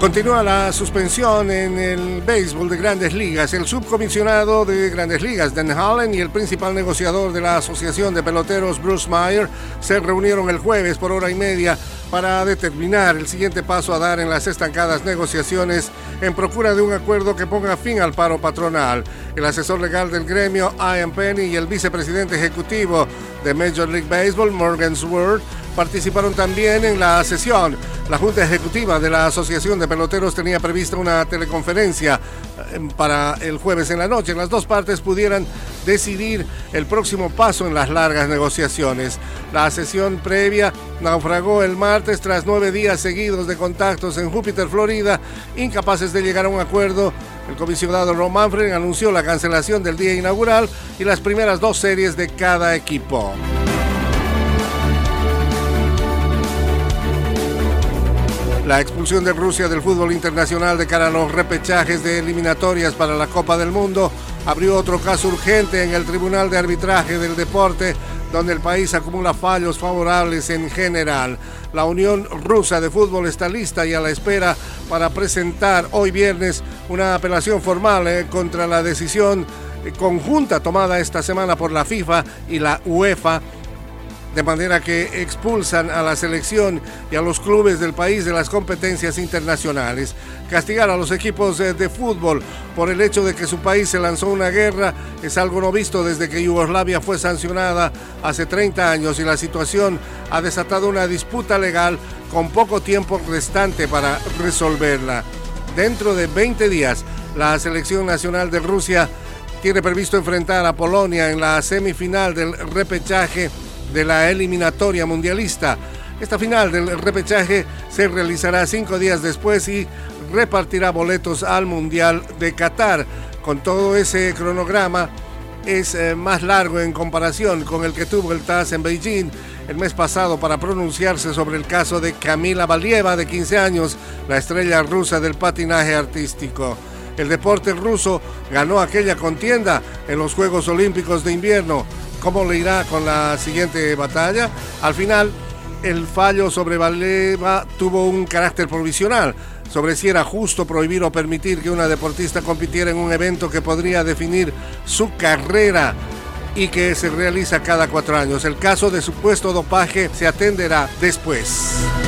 Continúa la suspensión en el béisbol de grandes ligas. El subcomisionado de grandes ligas, Dan Hallen, y el principal negociador de la Asociación de Peloteros, Bruce Meyer, se reunieron el jueves por hora y media para determinar el siguiente paso a dar en las estancadas negociaciones en procura de un acuerdo que ponga fin al paro patronal. El asesor legal del gremio, Ian Penny, y el vicepresidente ejecutivo de Major League Baseball, Morgan Sword, participaron también en la sesión. La Junta Ejecutiva de la Asociación de Peloteros tenía prevista una teleconferencia eh, para el jueves en la noche. Las dos partes pudieran decidir el próximo paso en las largas negociaciones. La sesión previa naufragó el martes tras nueve días seguidos de contactos en Júpiter, Florida, incapaces de llegar a un acuerdo. El comisionado Ron Manfred anunció la cancelación del día inaugural y las primeras dos series de cada equipo. La expulsión de Rusia del fútbol internacional de cara a los repechajes de eliminatorias para la Copa del Mundo abrió otro caso urgente en el Tribunal de Arbitraje del Deporte, donde el país acumula fallos favorables en general. La Unión Rusa de Fútbol está lista y a la espera para presentar hoy viernes una apelación formal eh, contra la decisión conjunta tomada esta semana por la FIFA y la UEFA de manera que expulsan a la selección y a los clubes del país de las competencias internacionales. Castigar a los equipos de, fútbol por el hecho de que su país se lanzó una guerra es algo no visto desde que Yugoslavia fue sancionada hace 30 años y la situación ha desatado una disputa legal con poco tiempo restante para resolverla. Dentro de 20 días, la selección nacional de Rusia tiene previsto enfrentar a Polonia en la semifinal del repechaje de la eliminatoria mundialista. Esta final del repechaje se realizará cinco días después y repartirá boletos al Mundial de Qatar. Con todo ese cronograma es eh, más largo en comparación con el que tuvo el TAS en Beijing el mes pasado para pronunciarse sobre el caso de Camila Valieva, de 15 años, la estrella rusa del patinaje artístico. El deporte ruso ganó aquella contienda en los Juegos Olímpicos de Invierno cómo le irá con la siguiente batalla. Al final, el fallo sobre Valeva tuvo un carácter provisional sobre si era justo prohibir o permitir que una deportista compitiera en un evento que podría definir su carrera y que se realiza cada cuatro años. El caso de supuesto dopaje se atenderá después.